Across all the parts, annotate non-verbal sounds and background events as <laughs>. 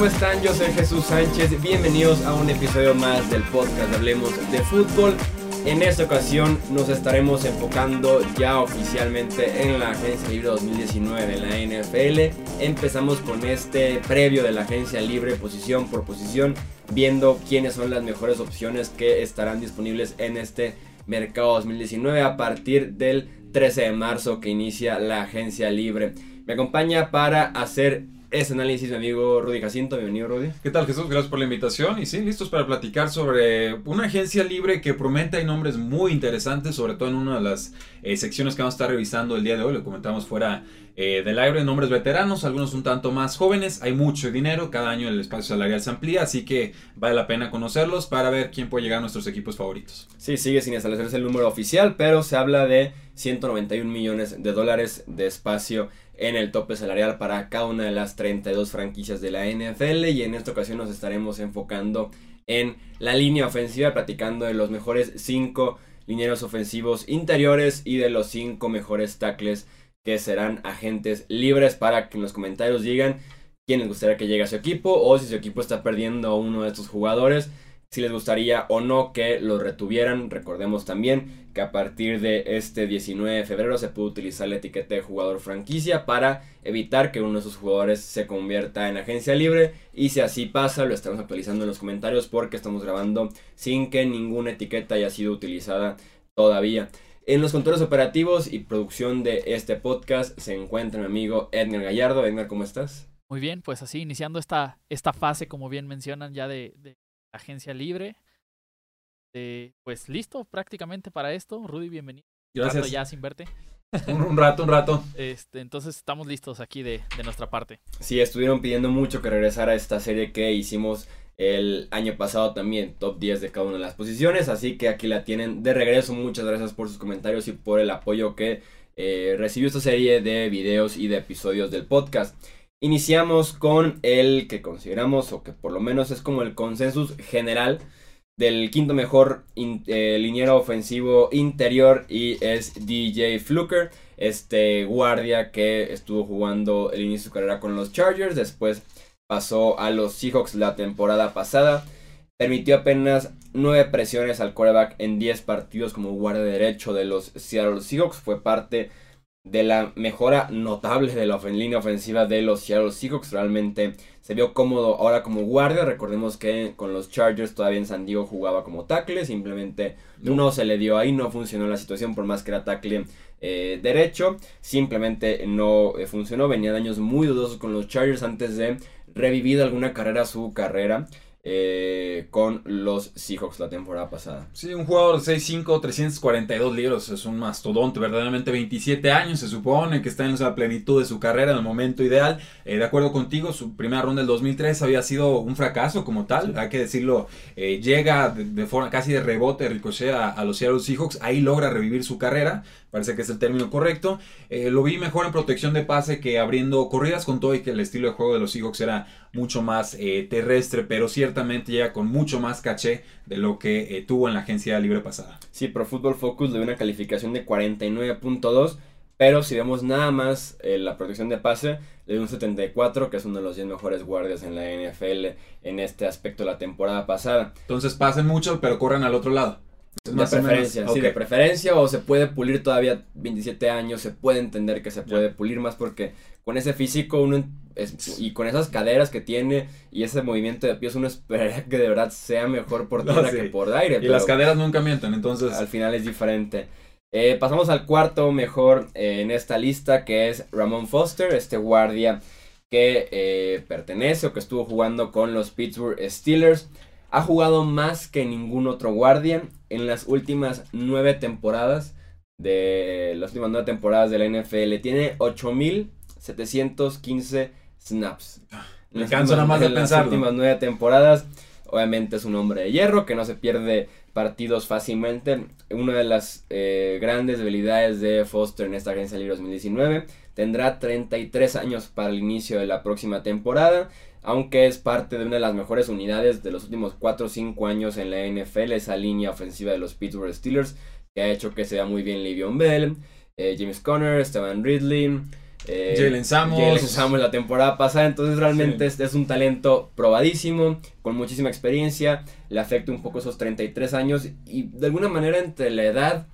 ¿Cómo están? Yo soy Jesús Sánchez. Bienvenidos a un episodio más del podcast Hablemos de Fútbol. En esta ocasión nos estaremos enfocando ya oficialmente en la Agencia Libre 2019 de la NFL. Empezamos con este previo de la Agencia Libre posición por posición, viendo quiénes son las mejores opciones que estarán disponibles en este mercado 2019 a partir del 13 de marzo que inicia la Agencia Libre. Me acompaña para hacer ese análisis mi amigo Rudy Jacinto. Bienvenido, Rudy. ¿Qué tal, Jesús? Gracias por la invitación. Y sí, listos para platicar sobre una agencia libre que promete hay nombres muy interesantes, sobre todo en una de las eh, secciones que vamos a estar revisando el día de hoy. Lo comentamos fuera eh, del aire, nombres veteranos, algunos un tanto más jóvenes. Hay mucho dinero, cada año el espacio salarial se amplía, así que vale la pena conocerlos para ver quién puede llegar a nuestros equipos favoritos. Sí, sigue sin establecerse el número oficial, pero se habla de 191 millones de dólares de espacio en el tope salarial para cada una de las 32 franquicias de la NFL y en esta ocasión nos estaremos enfocando en la línea ofensiva, platicando de los mejores 5 linieros ofensivos interiores y de los 5 mejores tackles que serán agentes libres para que en los comentarios digan quién les gustaría que llegue a su equipo o si su equipo está perdiendo a uno de estos jugadores si les gustaría o no que lo retuvieran. Recordemos también que a partir de este 19 de febrero se puede utilizar la etiqueta de jugador franquicia para evitar que uno de esos jugadores se convierta en agencia libre. Y si así pasa, lo estamos actualizando en los comentarios porque estamos grabando sin que ninguna etiqueta haya sido utilizada todavía. En los controles operativos y producción de este podcast se encuentra mi amigo Edgar Gallardo. Edgar, ¿cómo estás? Muy bien, pues así iniciando esta, esta fase, como bien mencionan, ya de agencia libre. Eh, pues listo prácticamente para esto. Rudy, bienvenido. Gracias. ya sin verte. un, rato, un rato. Este, entonces estamos listos aquí de, de, nuestra parte. Sí, estuvieron pidiendo mucho que regresara esta serie que hicimos el año pasado también, top 10 de cada una de las posiciones. Así que aquí la tienen de regreso. Muchas gracias por sus comentarios y por el apoyo que eh, recibió esta serie de videos y de episodios del podcast. Iniciamos con el que consideramos, o que por lo menos es como el consensus general del quinto mejor eh, liniero ofensivo interior y es DJ Fluker, este guardia que estuvo jugando el inicio de su carrera con los Chargers, después pasó a los Seahawks la temporada pasada, permitió apenas 9 presiones al quarterback en 10 partidos como guardia derecho de los Seattle Seahawks, fue parte la mejora notable de la línea ofensiva de los Seattle Seahawks. Realmente se vio cómodo ahora como guardia. Recordemos que con los Chargers todavía en San Diego jugaba como tackle. Simplemente no se le dio ahí, no funcionó la situación por más que era tackle eh, derecho. Simplemente no eh, funcionó. Venía de años muy dudosos con los Chargers antes de revivir alguna carrera su carrera. Eh, con los Seahawks la temporada pasada. Sí, un jugador de 6'5, 342 libros, es un mastodonte, verdaderamente 27 años, se supone que está en la plenitud de su carrera en el momento ideal. Eh, de acuerdo contigo, su primera ronda del 2003 había sido un fracaso como tal, hay que decirlo, eh, llega de, forma casi de rebote, ricochea a, los Seattle Seahawks, ahí logra revivir su carrera, parece que es el término correcto. lo vi mejor en protección de pase que abriendo corridas con todo y que el estilo de juego de los Seahawks era mucho más terrestre, pero ciertamente llega con mucho más caché de lo que eh, tuvo en la agencia libre pasada. Sí, Pro Football Focus le dio una calificación de 49.2, pero si vemos nada más eh, la protección de pase, le dio un 74, que es uno de los 10 mejores guardias en la NFL en este aspecto la temporada pasada. Entonces pasen mucho, pero corran al otro lado. De preferencia, sí, de preferencia o se puede pulir todavía 27 años, se puede entender que se puede pulir más porque con ese físico uno y con esas caderas que tiene y ese movimiento de pies uno esperaría que de verdad sea mejor por <laughs> tierra que por aire. Y las caderas nunca mienten, entonces... Al final es diferente. Eh, pasamos al cuarto mejor eh, en esta lista que es Ramon Foster, este guardia que eh, pertenece o que estuvo jugando con los Pittsburgh Steelers. Ha jugado más que ningún otro guardia en las últimas nueve temporadas de las últimas nueve temporadas de la NFL. Tiene 8715 snaps. Me canso nada más de pensar. las últimas nueve temporadas. Obviamente es un hombre de hierro que no se pierde partidos fácilmente. Una de las eh, grandes debilidades de Foster en esta agencia libre 2019. Tendrá 33 años para el inicio de la próxima temporada. Aunque es parte de una de las mejores unidades de los últimos 4 o 5 años en la NFL. Esa línea ofensiva de los Pittsburgh Steelers. Que ha hecho que sea muy bien Livion Bell. Eh, James Conner, Stevan Ridley. eh, Jalen Samos la temporada pasada, entonces realmente es, es un talento probadísimo, con muchísima experiencia, le afecta un poco esos 33 años y de alguna manera entre la edad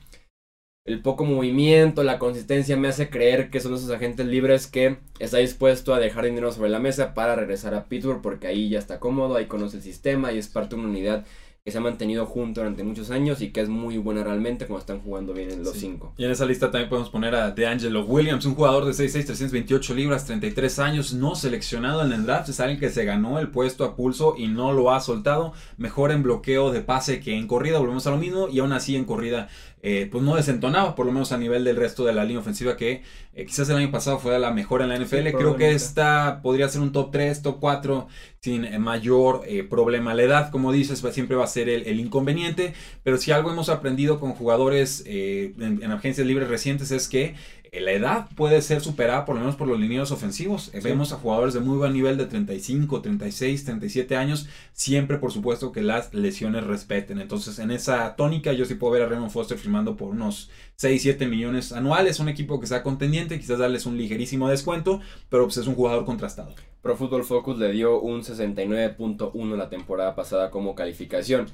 el poco movimiento, la consistencia me hace creer que son esos agentes libres que está dispuesto a dejar dinero sobre la mesa para regresar a Pittsburgh porque ahí ya está cómodo, ahí conoce el sistema y es parte de una unidad que se ha mantenido junto durante muchos años y que es muy buena realmente cuando están jugando bien en los Sí. cinco. Y en esa lista también podemos poner a DeAngelo Williams, un jugador de 6'6, 328 libras, 33 años, no seleccionado en el draft. Es alguien que se ganó el puesto a pulso y no lo ha soltado. Mejor en bloqueo de pase que en corrida, volvemos a lo mismo. Y aún así en corrida, eh, pues no desentonaba, por lo menos a nivel del resto de la línea ofensiva, que eh, quizás el año pasado fue la mejor en la NFL. Creo que esta podría ser un top 3, top 4, sin eh, mayor eh, problema. La edad, como dices, va- siempre va a ser el, el inconveniente. Pero si algo hemos aprendido con jugadores en, en agencias libres recientes es que la edad puede ser superada por lo menos por los linieros ofensivos. Sí. Vemos a jugadores de muy buen nivel de 35, 36, 37 años, siempre por supuesto que las lesiones respeten. Entonces en esa tónica yo sí puedo ver a Raymond Foster firmando por unos 6, 7 millones anuales. Un equipo que sea contendiente, quizás darles un ligerísimo descuento, pero pues es un jugador contrastado. Pro Football Focus le dio un 69.1 la temporada pasada como calificación.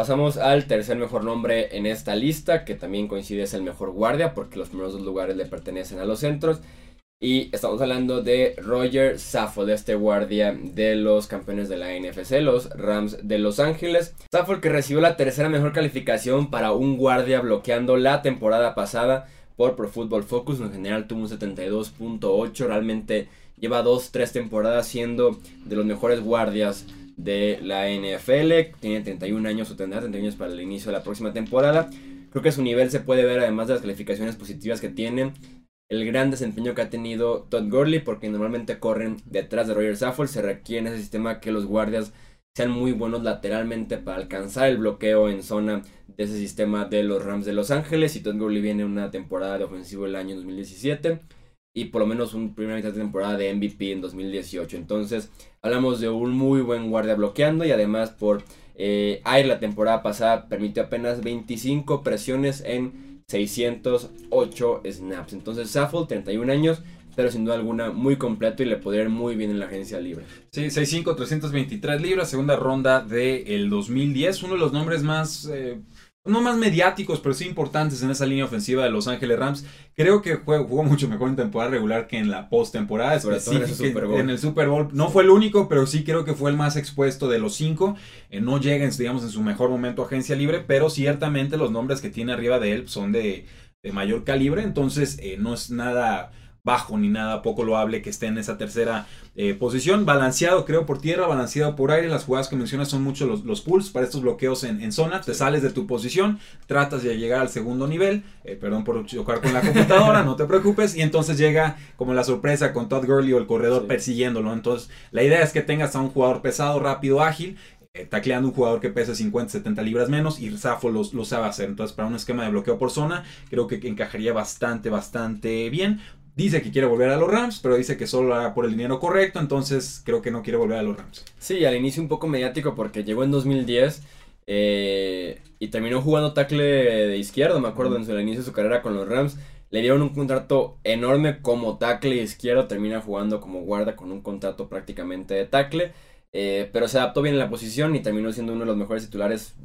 Pasamos al tercer mejor nombre en esta lista, que también coincide es el mejor guardia, porque los primeros dos lugares le pertenecen a los centros. Y estamos hablando de Roger Saffold, este guardia de los campeones de la NFC, los Rams de Los Ángeles. Saffold que recibió la tercera mejor calificación para un guardia bloqueando la temporada pasada por Pro Football Focus. En general tuvo un 72.8, realmente lleva dos, tres temporadas siendo de los mejores guardias de la NFL. Tiene 31 años o tendrá 31 años para el inicio de la próxima temporada. Creo que su nivel se puede ver además de las calificaciones positivas que tienen. El gran desempeño que ha tenido Todd Gurley, porque normalmente corren detrás de Roger Saffold. Se requiere en ese sistema que los guardias sean muy buenos lateralmente para alcanzar el bloqueo en zona de ese sistema de los Rams de Los Ángeles. Y Todd Gurley viene en una temporada de ofensivo el año 2017 y por lo menos un primera mitad de temporada de MVP en 2018. Entonces, hablamos de un muy buen guardia bloqueando y además por eh, aire la temporada pasada permitió apenas 25 presiones en 608 snaps. Entonces, Saffold, 31 años, pero sin duda alguna muy completo y le podría ir muy bien en la agencia libre. Sí, 6'5, 323 libras, segunda ronda del 2010. Uno de los nombres más, eh, no más mediáticos, pero sí importantes en esa línea ofensiva de Los Ángeles Rams. Creo que jugó, jugó mucho mejor en temporada regular que en la postemporada. En específica- Bowl. En el Super Bowl. No fue el único, pero sí creo que fue el más expuesto de los cinco. Eh, no llega, en, digamos, en su mejor momento a agencia libre, pero ciertamente los nombres que tiene arriba de él son de, de mayor calibre. Entonces, eh, no es nada bajo ni nada poco loable que esté en esa tercera eh, posición. Balanceado, creo, por tierra, balanceado por aire. Las jugadas que mencionas son mucho los, los pulls para estos bloqueos en, en zona. Te sales de tu posición, tratas de llegar al segundo nivel. Eh, perdón por chocar con la computadora, <laughs> no te preocupes. Y entonces llega como la sorpresa con Todd Gurley o el corredor Sí. persiguiéndolo. Entonces, la idea es que tengas a un jugador pesado, rápido, ágil. eh, tacleando un jugador que pesa 50, 70 libras menos y Safo lo, lo sabe hacer. Entonces, para un esquema de bloqueo por zona, creo que encajaría bastante, bastante bien. Dice que quiere volver a los Rams, pero dice que solo lo hará por el dinero correcto, entonces creo que no quiere volver a los Rams. Sí, al inicio un poco mediático porque llegó en 2010 eh, y terminó jugando tackle de izquierdo, me acuerdo, en su- el inicio de su carrera con los Rams. Le dieron un contrato enorme como tackle izquierdo, termina jugando como guarda con un contrato prácticamente de tackle. eh, pero se adaptó bien en la posición y terminó siendo uno de los mejores titulares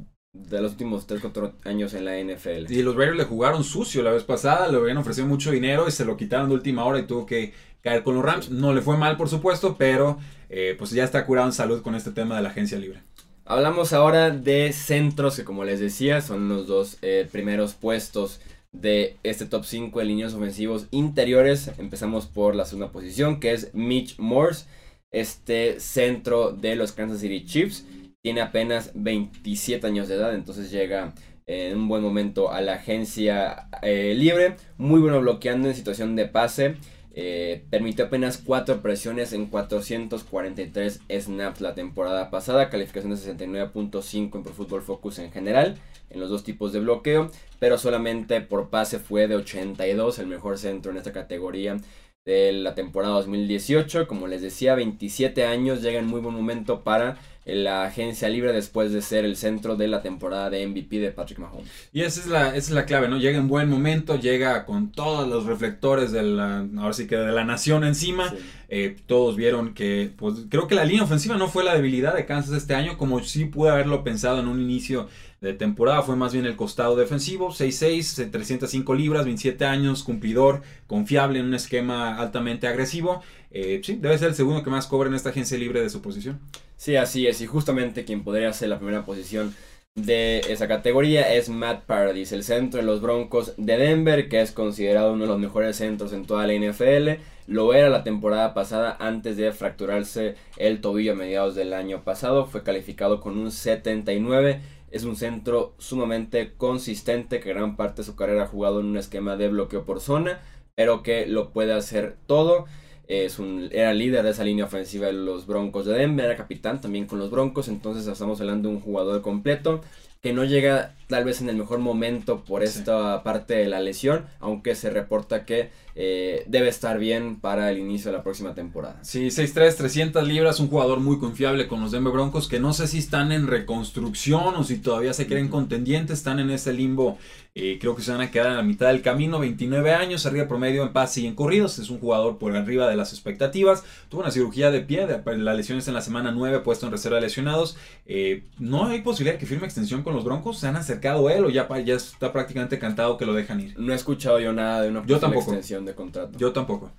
de los últimos 3-4 años en la NFL. Y los Raiders le jugaron sucio la vez pasada, le habían ofrecido mucho dinero y se lo quitaron de última hora y tuvo que caer con los Rams. No le fue mal, por supuesto, pero eh, pues ya está curado en salud con este tema de la agencia libre. Hablamos ahora de centros que como les decía son los dos eh, primeros puestos de este top 5 de líneas ofensivos interiores. Empezamos por la segunda posición que es Mitch Morse, este centro de los Kansas City Chiefs. Tiene apenas 27 años de edad, entonces llega en un buen momento a la agencia eh, libre. Muy bueno bloqueando en situación de pase. Eh, permitió apenas 4 presiones en 443 snaps la temporada pasada, calificación de 69.5 en Pro Football Focus en general, en los dos tipos de bloqueo, pero solamente por pase fue de 82, el mejor centro en esta categoría de la temporada 2018. Como les decía, 27 años, llega en muy buen momento para la agencia libre después de ser el centro de la temporada de MVP de Patrick Mahomes. Y esa es la, esa es la clave, ¿no? Llega en buen momento, llega con todos los reflectores de la, ahora sí que de la nación encima. Eh, todos vieron que, pues creo que la línea ofensiva no fue la debilidad de Kansas este año, como sí pude haberlo pensado en un inicio de temporada, fue más bien el costado defensivo, 6'6, 305 libras, 27 años, cumplidor, confiable en un esquema altamente agresivo. Eh, sí, debe ser el segundo que más cobra en esta agencia libre de su posición. Sí, así es. Y justamente quien podría ser la primera posición de esa categoría es Matt Paradis, el centro de los Broncos de Denver, que es considerado uno de los mejores centros en toda la NFL. Lo era la temporada pasada antes de fracturarse el tobillo a mediados del año pasado. Fue calificado con un 79. Es un centro sumamente consistente que gran parte de su carrera ha jugado en un esquema de bloqueo por zona, pero que lo puede hacer todo. Es un, era líder de esa línea ofensiva de los Broncos de Denver, era capitán también con los Broncos, entonces estamos hablando de un jugador completo que no llega tal vez en el mejor momento por esta parte de la lesión, aunque se reporta que eh, debe estar bien para el inicio de la próxima temporada. Sí, 6'3, 300 libras, un jugador muy confiable con los Denver Broncos que no sé si están en reconstrucción o si todavía se creen contendientes, están en ese limbo, eh, creo que se van a quedar a la mitad del camino, 29 años, arriba promedio en pase y en corridos, es un jugador por arriba de las expectativas, tuvo una cirugía de pie, la lesión es en la semana 9, puesto en reserva de lesionados, eh, no hay posibilidad de que firme extensión con los Broncos, se han acercado él o ya, ya está prácticamente cantado que lo dejan ir. No he escuchado yo nada de una yo tampoco. extensión de contrato. Yo tampoco.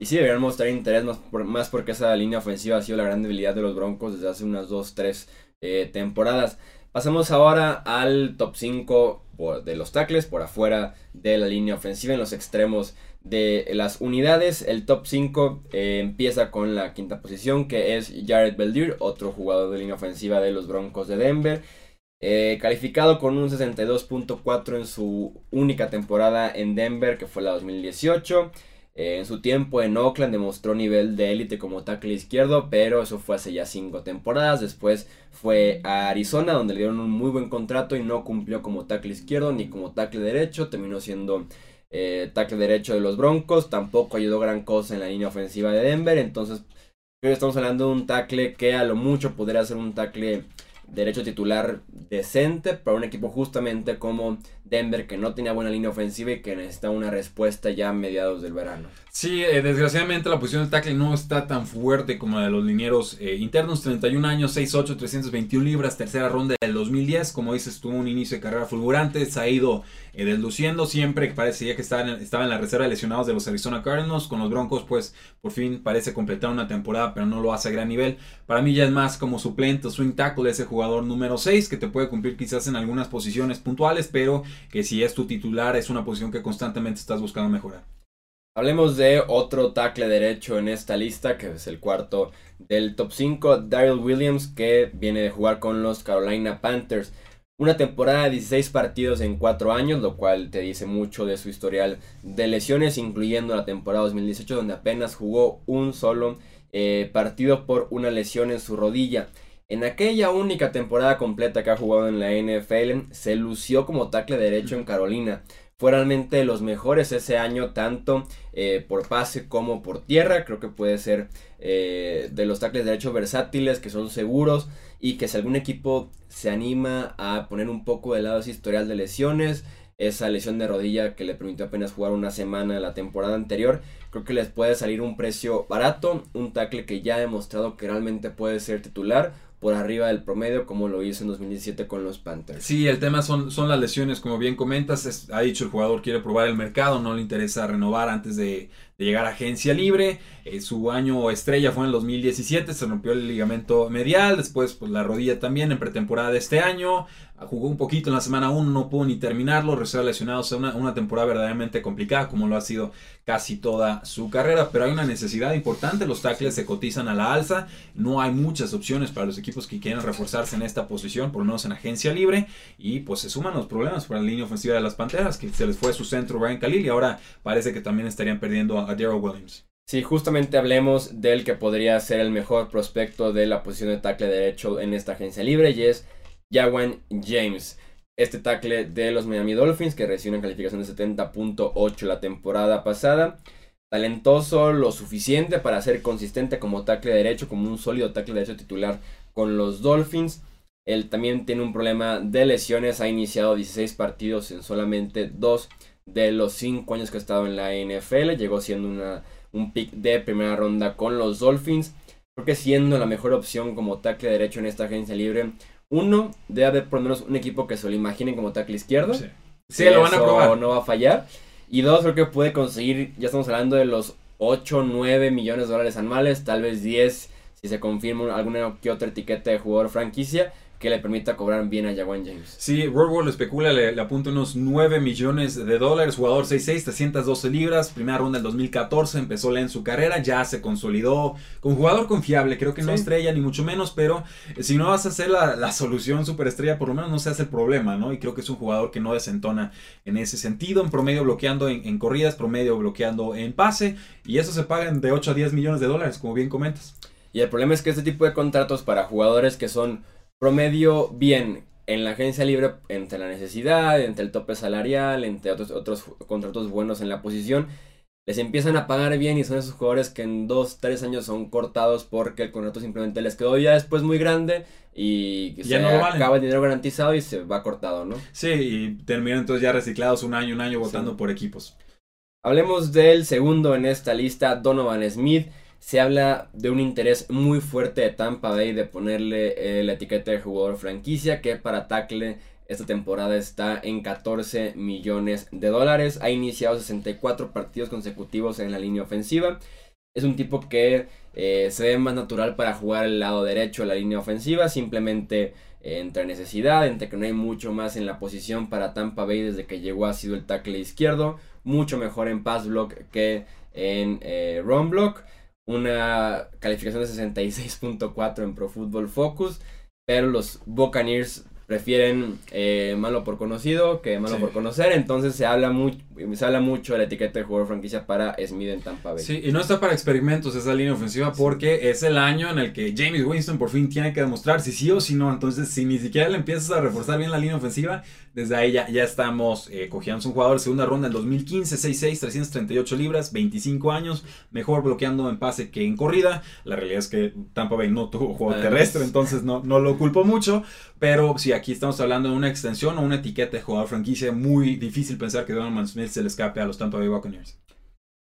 Y sí, deberían mostrar interés más, más porque esa línea ofensiva ha sido la gran debilidad de los Broncos desde hace unas 2, 3 eh, temporadas. Pasamos ahora al top 5 de los tackles por afuera de la línea ofensiva en los extremos de las unidades. El top 5 eh, empieza con la quinta posición que es Jared Beldir, otro jugador de línea ofensiva de los Broncos de Denver. Eh, calificado con un 62.4 en su única temporada en Denver, que fue la 2018. Eh, en su tiempo en Oakland demostró nivel de élite como tackle izquierdo, pero eso fue hace ya 5 temporadas. Después fue a Arizona, donde le dieron un muy buen contrato y no cumplió como tackle izquierdo ni como tackle derecho. Terminó siendo eh, tackle derecho de los Broncos. Tampoco ayudó gran cosa en la línea ofensiva de Denver. Entonces, estamos hablando de un tackle que a lo mucho podría ser un tackle derecho titular decente para un equipo justamente como Denver que no tenía buena línea ofensiva y que necesita una respuesta ya a mediados del verano. Sí, eh, desgraciadamente la posición de tackle no está tan fuerte como la de los linieros eh, internos. 31 años, 6'8, 321 libras, tercera ronda del 2010. Como dices, tuvo un inicio de carrera fulgurante, se ha ido eh, desluciendo siempre. Parecía que estaba en, estaba en la reserva de lesionados de los Arizona Cardinals. Con los Broncos, pues por fin parece completar una temporada, pero no lo hace a gran nivel. Para mí ya es más como suplente, swing tackle, ese jugador número 6 que te puede cumplir quizás en algunas posiciones puntuales, pero que si es tu titular es una posición que constantemente estás buscando mejorar. Hablemos de otro tackle derecho en esta lista, que es el cuarto del top 5, Daryl Williams, que viene de jugar con los Carolina Panthers. Una temporada de 16 partidos en 4 años, lo cual te dice mucho de su historial de lesiones, incluyendo la temporada 2018, donde apenas jugó un solo eh, partido por una lesión en su rodilla. En aquella única temporada completa que ha jugado en la NFL, se lució como tackle derecho en Carolina. Fue realmente los mejores ese año, tanto eh, por pase como por tierra. Creo que puede ser eh, de los tackles derechos versátiles, que son seguros y que si algún equipo se anima a poner un poco de lado ese historial de lesiones, esa lesión de rodilla que le permitió apenas jugar una semana la temporada anterior, creo que les puede salir un precio barato, un tackle que ya ha demostrado que realmente puede ser titular por arriba del promedio como lo hizo en 2017 con los Panthers. Sí, el tema son, son las lesiones, como bien comentas, ha dicho el jugador quiere probar el mercado, no le interesa renovar antes de, llegar a agencia libre. Eh, su año estrella fue en el 2017, se rompió el ligamento medial, después pues, la rodilla también en pretemporada de este año. Jugó un poquito en la semana 1, no pudo ni terminarlo, reserva lesionado, o una, una temporada verdaderamente complicada como lo ha sido casi toda su carrera, pero hay una necesidad importante, los tackles se cotizan a la alza, no hay muchas opciones para los equipos que quieren reforzarse en esta posición, por lo menos en agencia libre, y pues se suman los problemas para la línea ofensiva de las Panteras, que se les fue su centro Brian Khalil y ahora parece que también estarían perdiendo a Daryl Williams. Sí, justamente hablemos del que podría ser el mejor prospecto de la posición de tackle derecho en esta agencia libre y es Jawan James. Este tackle de los Miami Dolphins que recibió una calificación de 70.8 la temporada pasada. talentoso lo suficiente para ser consistente como tackle derecho, como un sólido tackle derecho titular con los Dolphins. Él también tiene un problema de lesiones, ha iniciado 16 partidos en solamente 2 de los 5 años que ha estado en la NFL, llegó siendo una, un pick de primera ronda con los Dolphins. Creo que siendo la mejor opción como tackle derecho en esta agencia libre, uno, debe haber por lo menos un equipo que se lo imaginen como tackle izquierdo. Sí, lo van a probar. no va a fallar. Y dos, creo que puede conseguir, ya estamos hablando de los 8, 9 millones de dólares anuales, tal vez 10 si se confirma alguna que otra etiqueta de jugador franquicia que le permita cobrar bien a Jawan James. Sí, World especula, le, apunta unos 9 millones de dólares, jugador 6'6, 312 libras, primera ronda del 2014, empezó en su carrera, ya se consolidó con jugador confiable, creo que no estrella ni mucho menos, pero eh, si no vas a hacer la, la solución superestrella, por lo menos no se hace el problema, ¿no? Y creo que es un jugador que no desentona en ese sentido, en promedio bloqueando en, en corridas, promedio bloqueando en pase, y eso se pagan de 8 a 10 millones de dólares, como bien comentas. Y el problema es que este tipo de contratos para jugadores que son promedio bien en la agencia libre entre la necesidad, entre el tope salarial, entre otros, otros contratos buenos en la posición, les empiezan a pagar bien y son esos jugadores que en dos, tres años son cortados porque el contrato simplemente les quedó ya después muy grande y ya se no acaba el dinero garantizado y se va cortado, ¿no? Sí, y terminan entonces ya reciclados un año, un año votando por equipos. Hablemos del segundo en esta lista, Donovan Smith se habla de un interés muy fuerte de Tampa Bay de ponerle eh, la etiqueta de jugador franquicia que para tackle esta temporada está en 14 millones de dólares. Ha iniciado 64 partidos consecutivos en la línea ofensiva. Es un tipo que eh, se ve más natural para jugar el lado derecho de la línea ofensiva. Simplemente eh, entre necesidad, entre que no hay mucho más en la posición para Tampa Bay desde que llegó ha sido el tackle izquierdo. Mucho mejor en pass block que en run block una calificación de 66.4 en Pro Football Focus, pero los Buccaneers prefieren eh, malo por conocido que malo por conocer, entonces se habla, mucho se habla mucho de la etiqueta de jugador franquicia para Smith en Tampa Bay. Sí, y no está para experimentos esa línea ofensiva porque es el año en el que James Winston por fin tiene que demostrar si sí o si no, entonces si ni siquiera le empiezas a reforzar bien la línea ofensiva, desde ahí ya, estamos eh, cogiendo un jugador de segunda ronda en 2015, 6'6, 338 libras, 25 años, mejor bloqueando en pase que en corrida. La realidad es que Tampa Bay no tuvo juego terrestre, entonces no, no lo culpo mucho. Pero si aquí estamos hablando de una extensión o una etiqueta de jugador franquicia, muy difícil pensar que Donovan Smith se le escape a los Tampa Bay Buccaneers.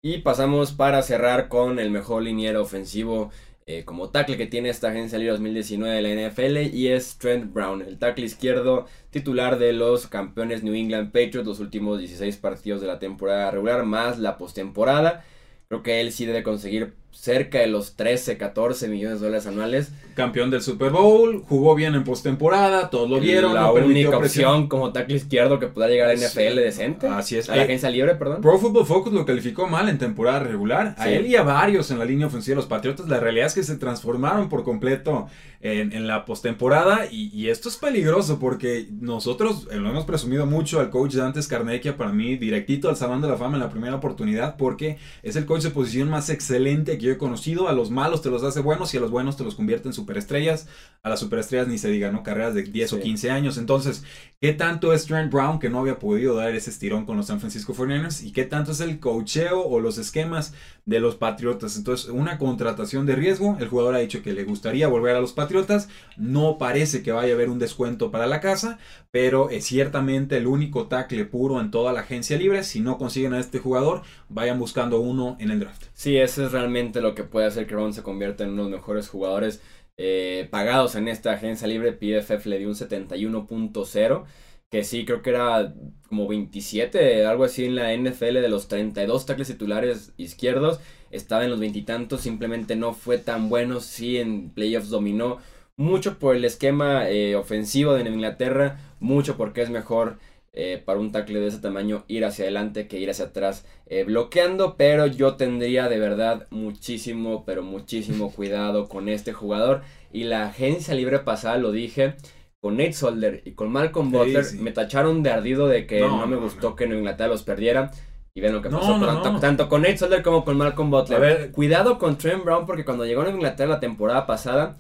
Y pasamos para cerrar con el mejor liniero ofensivo eh, como tackle que tiene esta agencia libre 2019 de la NFL y es Trent Brown, el tackle izquierdo titular de los campeones New England Patriots los últimos 16 partidos de la temporada regular más la postemporada. Creo que él sí debe conseguir cerca de los 13, 14 millones de dólares anuales. Campeón del Super Bowl, jugó bien en postemporada, todos lo vieron. La única opción como tackle izquierdo que pueda llegar a NFL decente. Así es. A la agencia libre, perdón. Pro Football Focus lo calificó mal en temporada regular. A él y a varios en la línea ofensiva de los Patriotas. La realidad es que se transformaron por completo en, la postemporada. Y, y esto es peligroso porque nosotros eh, lo hemos presumido mucho al coach Dantes Carnequia, para mí, directito al Salón de la Fama en la primera oportunidad, porque es el coach de posición más excelente que yo he conocido. A los malos te los hace buenos y a los buenos te los convierte en superestrellas. A las superestrellas ni se diga, ¿no? Carreras de 10 o 15 años. Entonces, ¿qué tanto es Trent Brown que no había podido dar ese estirón con los San Francisco 49ers? ¿Y qué tanto es el cocheo o los esquemas de los Patriotas? Entonces, una contratación de riesgo. El jugador ha dicho que le gustaría volver a los Patriotas. No parece que vaya a haber un descuento para la casa, pero es ciertamente el único tackle puro en toda la agencia libre. Si no consiguen a este jugador, vayan buscando uno en el draft. Sí, eso es realmente lo que puede hacer que Brown se convierta en uno de los mejores jugadores eh, pagados en esta agencia libre. PFF le dio un 71.0, que sí creo que era como 27, algo así en la NFL de los 32 tackles titulares izquierdos. Estaba en los veintitantos, simplemente no fue tan bueno. Sí, en playoffs dominó mucho por el esquema eh, ofensivo de Inglaterra, mucho porque es mejor eh, para un tackle de ese tamaño ir hacia adelante que ir hacia atrás eh, bloqueando, pero yo tendría de verdad muchísimo, pero muchísimo <laughs> cuidado con este jugador y la agencia libre pasada lo dije. Con Nate Solder y con Malcolm Butler me tacharon de ardido de que no, me gustó que Nueva Inglaterra los perdiera. Y ven lo que pasó tanto, tanto, con Nate Solder como con Malcolm Butler. A ver, cuidado con Trent Brown porque cuando llegó a Inglaterra la temporada pasada,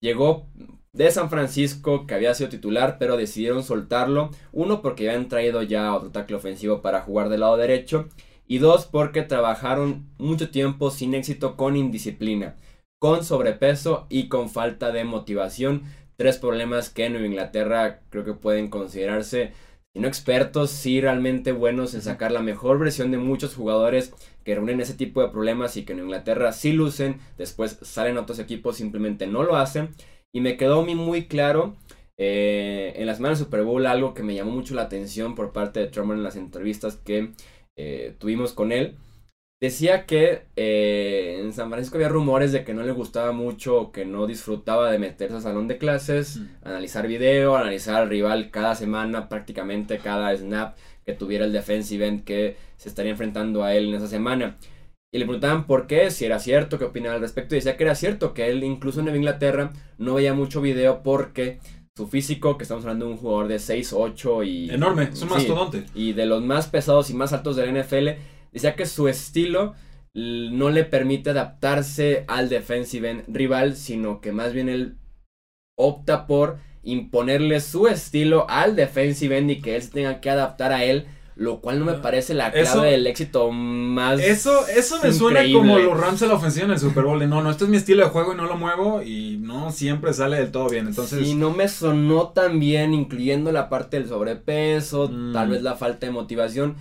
llegó de San Francisco que había sido titular, pero decidieron soltarlo. Uno porque habían traído ya otro tackle ofensivo para jugar del lado derecho. Y dos, porque trabajaron mucho tiempo sin éxito con indisciplina, con sobrepeso y con falta de motivación. Tres problemas que en Nueva Inglaterra creo que pueden considerarse, si no expertos, sí realmente buenos en sacar la mejor versión de muchos jugadores que reúnen ese tipo de problemas y que en Inglaterra sí lucen, después salen otros equipos, simplemente no lo hacen. Y me quedó a mí muy claro eh, en la semana del Super Bowl algo que me llamó mucho la atención por parte de Trump en las entrevistas que eh, tuvimos con él. Decía que eh, en San Francisco había rumores de que no le gustaba mucho o que no disfrutaba de meterse al salón de clases, mm. analizar video, analizar al rival cada semana, prácticamente cada snap que tuviera el defensive end que se estaría enfrentando a él en esa semana. Y le preguntaban por qué, si era cierto, qué opinaba al respecto. Y decía que era cierto, que él incluso en Inglaterra no veía mucho video porque su físico, que estamos hablando de un jugador de 6'8 y... Enorme, es un mastodonte. Y de los más pesados y más altos del NFL, decía que su estilo no le permite adaptarse al defensive end rival, sino que más bien él opta por imponerle su estilo al defensive end y que él se tenga que adaptar a él. Lo cual no me parece la clave del éxito más. Eso, eso me suena como los Rams a la ofensiva en el Super Bowl. De no, no, este es mi estilo de juego y no lo muevo. Y no siempre sale del todo bien. Entonces. Y no me sonó tan bien, incluyendo la parte del sobrepeso, tal mm. vez la falta de motivación.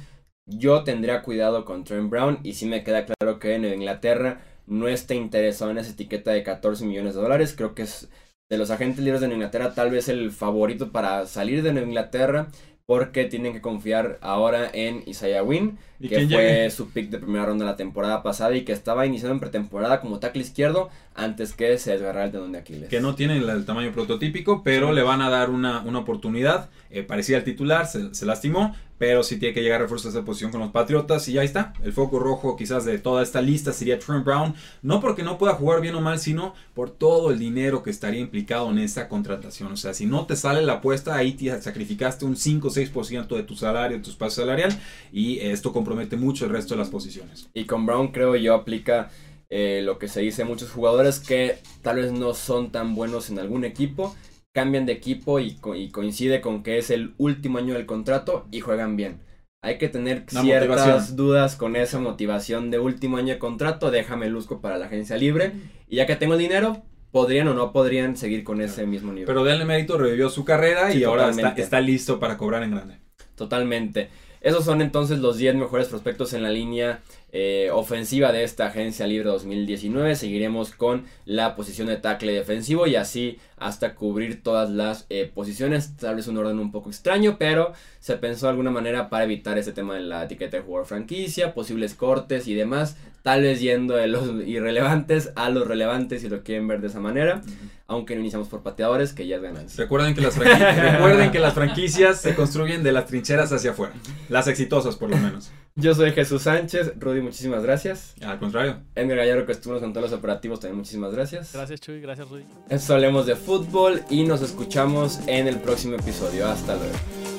Yo tendría cuidado con Trent Brown. Y sí me queda claro que en Inglaterra no está interesado en esa etiqueta de 14 millones de dólares. Creo que es de los agentes libres de Inglaterra, tal vez el favorito para salir de Inglaterra, porque tienen que confiar ahora en Isaiah Wynn, que fue su pick de primera ronda la temporada pasada y que estaba iniciando en pretemporada como tackle izquierdo antes que se desgarrara el tendón de Aquiles. Que no tiene el, tamaño prototípico, pero le van a dar una, una oportunidad. Eh, parecía el titular, se, se, lastimó, pero sí tiene que llegar a reforzar esa posición con los Patriotas y ya está. El foco rojo quizás de toda esta lista sería Trent Brown, no porque no pueda jugar bien o mal, sino por todo el dinero que estaría implicado en esta contratación. O sea, si no te sale la apuesta, ahí te sacrificaste un 5 o 6% de tu salario, de tu espacio salarial y esto compromete mucho el resto de las posiciones. Y con Brown creo yo aplica eh, lo que se dice muchos jugadores que tal vez no son tan buenos en algún equipo, cambian de equipo y, coincide con que es el último año del contrato y juegan bien. Hay que tener ciertas dudas con esa motivación de último año de contrato, déjame luzco para la agencia libre y ya que tengo el dinero, podrían o no podrían seguir con ese mismo nivel. Pero denle mérito, revivió su carrera y ahora está, está, listo para cobrar en grande. Totalmente. Esos son entonces los 10 mejores prospectos en la línea eh, ofensiva de esta agencia libre 2019. Seguiremos con la posición de tackle defensivo y así hasta cubrir todas las eh, posiciones. Tal vez un orden un poco extraño, pero se pensó de alguna manera para evitar ese tema de la etiqueta de jugador franquicia, posibles cortes y demás. Tal vez yendo de los <laughs> irrelevantes a los relevantes si lo quieren ver de esa manera. Aunque no iniciamos por pateadores, que ya es ganancia. Recuerden que, las <laughs> recuerden que las franquicias se construyen de las trincheras hacia afuera. Las exitosas, por lo menos. Yo soy Jesús Sánchez. Rudy, muchísimas gracias. Al contrario. Edgar Gallardo, que estuvo con todos los operativos, también muchísimas gracias. Gracias, Chuy. Gracias, Rudy. Eso hablemos de fútbol y nos escuchamos en el próximo episodio. Hasta luego.